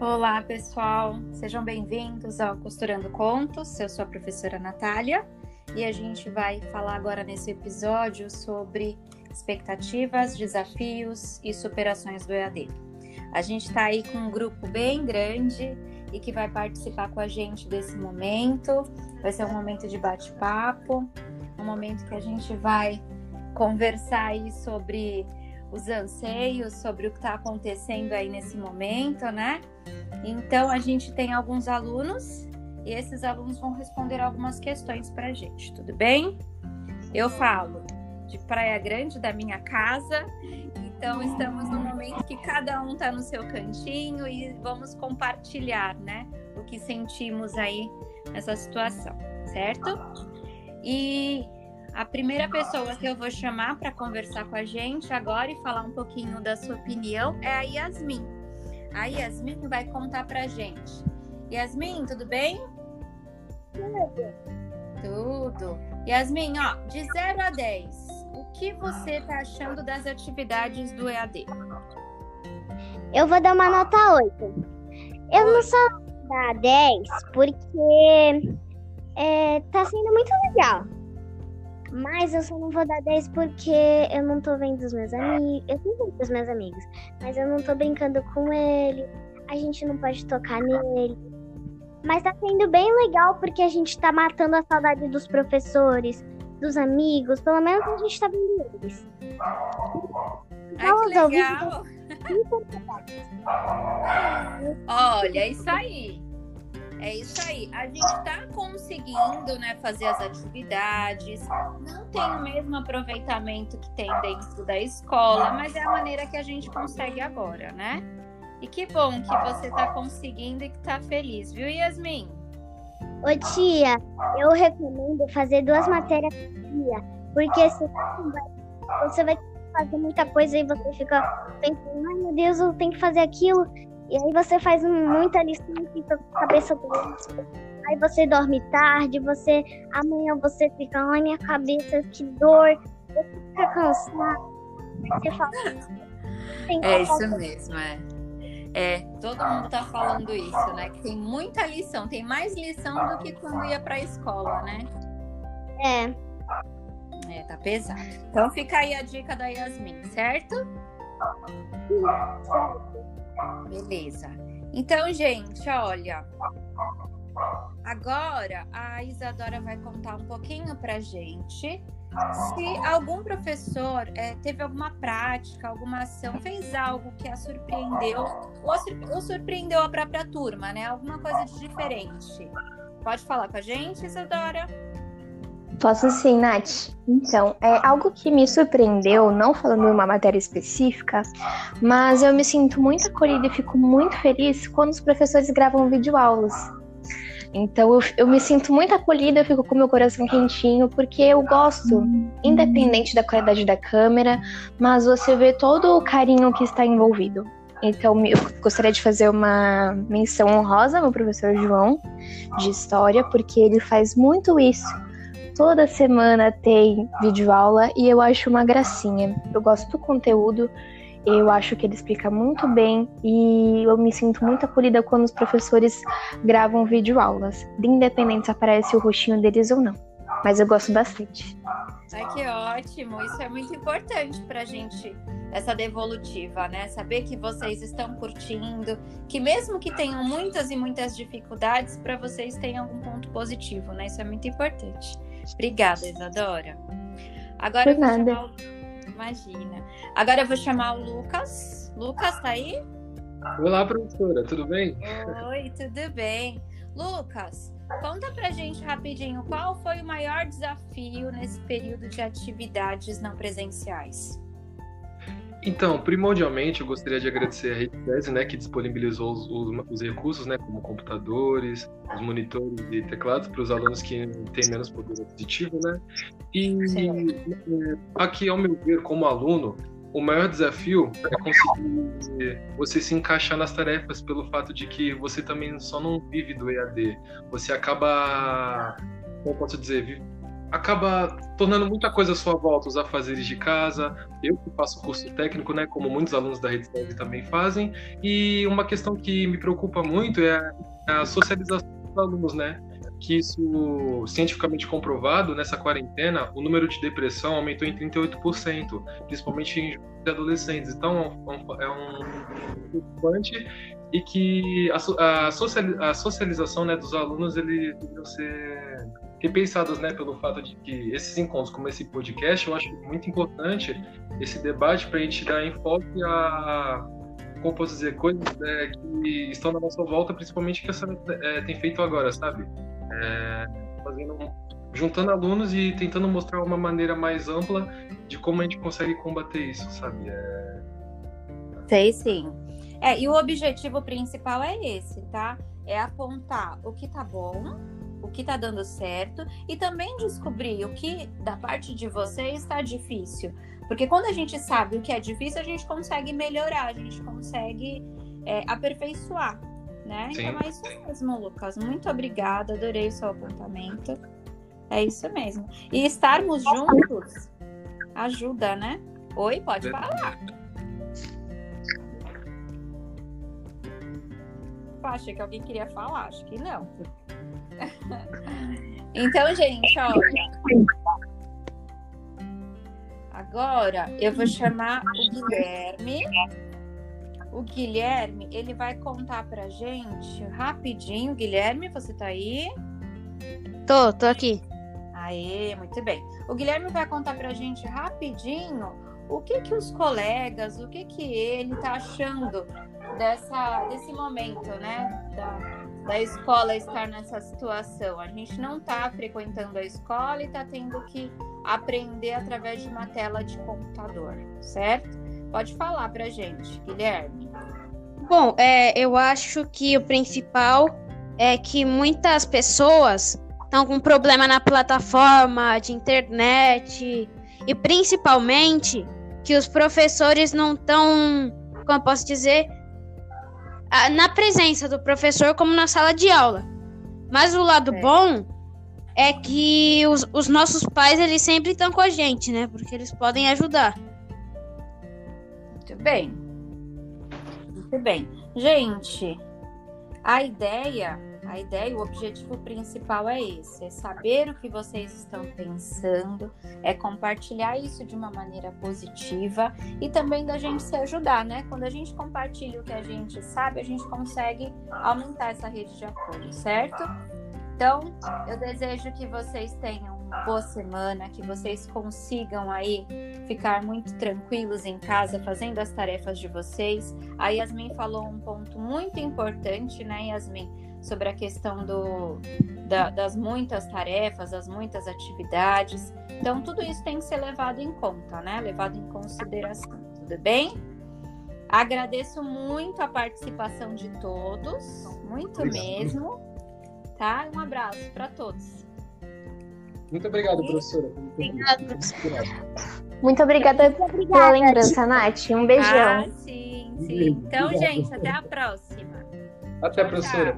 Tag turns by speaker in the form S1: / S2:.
S1: Olá, pessoal. Sejam bem-vindos ao Costurando Contos. Eu sou a professora Natália e a gente vai falar agora nesse episódio sobre expectativas, desafios e superações do EAD. A gente está aí com um grupo bem grande e que vai participar com a gente desse momento. Vai ser um momento de bate-papo, um momento que a gente vai conversar aí sobre os anseios, sobre o que está acontecendo aí nesse momento, né? Então a gente tem alguns alunos e esses alunos vão responder algumas questões para a gente, tudo bem? Eu falo de Praia Grande, da minha casa, então estamos no momento que cada um está no seu cantinho e vamos compartilhar, né? O que sentimos aí nessa situação, certo? E a primeira pessoa que eu vou chamar para conversar com a gente agora e falar um pouquinho da sua opinião é a Yasmin. A Yasmin vai contar para a gente. Yasmin, tudo bem?
S2: Tudo.
S1: Tudo. Yasmin, ó, de 0 a 10, o que você está achando das atividades do EAD?
S2: Eu vou dar uma nota 8. Eu não só dar 10 porque é, tá sendo muito legal. Mas eu só não vou dar 10 porque eu não tô vendo os meus amigos. Eu tô vendo os meus amigos, mas eu não tô brincando com ele. A gente não pode tocar nele. Mas tá sendo bem legal porque a gente tá matando a saudade dos professores, dos amigos. Pelo menos a gente tá vendo eles.
S1: Ai, que legal! Olha, isso aí. É isso aí. A gente está conseguindo né, fazer as atividades, não tem o mesmo aproveitamento que tem dentro da escola, mas é a maneira que a gente consegue agora, né? E que bom que você está conseguindo e que está feliz, viu, Yasmin?
S2: Ô tia, eu recomendo fazer duas matérias por dia, porque você vai fazer muita coisa e você fica pensando, ai meu Deus, eu tenho que fazer aquilo. E aí você faz muita lição fica com a cabeça doente. Aí você dorme tarde, você amanhã você fica, ai minha cabeça, que dor, você fica cansado. Você fala,
S1: é isso mesmo, é. É, todo mundo tá falando isso, né? Que tem muita lição, tem mais lição do que quando ia pra escola, né?
S2: É.
S1: É, tá pesado. Então fica aí a dica da Yasmin, certo? Certo. Beleza. Então, gente, olha. Agora a Isadora vai contar um pouquinho pra gente se algum professor é, teve alguma prática, alguma ação, fez algo que a surpreendeu ou, ou surpreendeu a própria turma, né? Alguma coisa de diferente. Pode falar com a gente, Isadora?
S3: Posso sim, Nath. Então, é algo que me surpreendeu, não falando de uma matéria específica, mas eu me sinto muito acolhida e fico muito feliz quando os professores gravam videoaulas. Então, eu, eu me sinto muito acolhida, eu fico com meu coração quentinho, porque eu gosto, independente da qualidade da câmera, mas você vê todo o carinho que está envolvido. Então, eu gostaria de fazer uma menção honrosa ao professor João, de História, porque ele faz muito isso Toda semana tem videoaula e eu acho uma gracinha. Eu gosto do conteúdo, eu acho que ele explica muito bem e eu me sinto muito acolhida quando os professores gravam videoaulas, independente se aparece o rostinho deles ou não. Mas eu gosto bastante.
S1: Ai, que ótimo! Isso é muito importante pra gente, essa devolutiva, né? Saber que vocês estão curtindo, que mesmo que tenham muitas e muitas dificuldades, para vocês tem algum ponto positivo, né? Isso é muito importante. Obrigada, Isadora. Agora
S3: Por eu vou nada.
S1: chamar o... Imagina. Agora eu vou chamar o Lucas. Lucas, tá aí?
S4: Olá, professora, tudo bem?
S1: Oi, tudo bem. Lucas, conta pra gente rapidinho qual foi o maior desafio nesse período de atividades não presenciais.
S4: Então, primordialmente, eu gostaria de agradecer a Rede Tese, né, que disponibilizou os, os, os, recursos, né, como computadores, os monitores e teclados para os alunos que têm menos poder aquisitivo, né? E é, aqui, ao meu ver, como aluno, o maior desafio é conseguir você se encaixar nas tarefas pelo fato de que você também só não vive do EAD, você acaba, como posso dizer, acaba tornando muita coisa à sua volta, os afazeres de casa, eu que faço curso técnico, né, como muitos alunos da Rede Serve também fazem, e uma questão que me preocupa muito é a socialização dos alunos, né, que isso cientificamente comprovado nessa quarentena, o número de depressão aumentou em 38%, principalmente em adolescentes. Então é um é preocupante e que a, a, socialização né, dos alunos eles deveriam ser repensadas né, pelo fato de que esses encontros, como esse podcast, eu acho muito importante esse debate para a gente dar enfoque a, como posso dizer, coisas é, que estão na nossa volta, principalmente que a é, tem feito agora, sabe? É, fazendo, juntando alunos e tentando mostrar uma maneira mais ampla de como a gente consegue combater isso, sabe? É...
S1: Sei sim. É, e o objetivo principal é esse, tá? É apontar o que tá bom, o que tá dando certo e também descobrir o que da parte de vocês está difícil. Porque quando a gente sabe o que é difícil, a gente consegue melhorar, a gente consegue é, aperfeiçoar, né? Sim. Então é isso mesmo, Lucas. Muito obrigada, adorei o seu apontamento. É isso mesmo. E estarmos juntos ajuda, né? Oi, pode falar. Achei que alguém queria falar, acho que não. então, gente, olha. Agora eu vou chamar o Guilherme. O Guilherme, ele vai contar pra gente rapidinho. Guilherme, você tá aí?
S5: Tô, tô aqui.
S1: Aê, muito bem. O Guilherme vai contar pra gente rapidinho o que que os colegas, o que que ele tá achando dessa, desse momento, né? Da, da escola estar nessa situação. A gente não está frequentando a escola e está tendo que aprender através de uma tela de computador, certo? Pode falar para gente, Guilherme.
S5: Bom, é, eu acho que o principal é que muitas pessoas estão com problema na plataforma de internet e principalmente que os professores não estão, como eu posso dizer, na presença do professor como na sala de aula. Mas o lado é. bom é que os, os, nossos pais eles sempre estão com a gente, né? Porque eles podem ajudar.
S1: Muito bem. Muito bem. Gente, a ideia a ideia, o objetivo principal é esse: é saber o que vocês estão pensando, é compartilhar isso de uma maneira positiva e também da gente se ajudar, né? Quando a gente compartilha o que a gente sabe, a gente consegue aumentar essa rede de apoio, certo? Então, eu desejo que vocês tenham uma boa semana, que vocês consigam aí ficar muito tranquilos em casa fazendo as tarefas de vocês. A Yasmin falou um ponto muito importante, né, Yasmin? Sobre a questão do, da, das muitas tarefas, das muitas atividades. Então, tudo isso tem que ser levado em conta, né? Levado em consideração. Tudo bem? Agradeço muito a participação de todos, muito obrigado. mesmo. Tá? Um abraço para todos.
S4: Muito obrigado, professora.
S3: Obrigado. Muito obrigada, pela lembrança, Nath. Um beijão.
S1: Ah, sim, sim. Então, gente, até a próxima.
S4: Até, professora.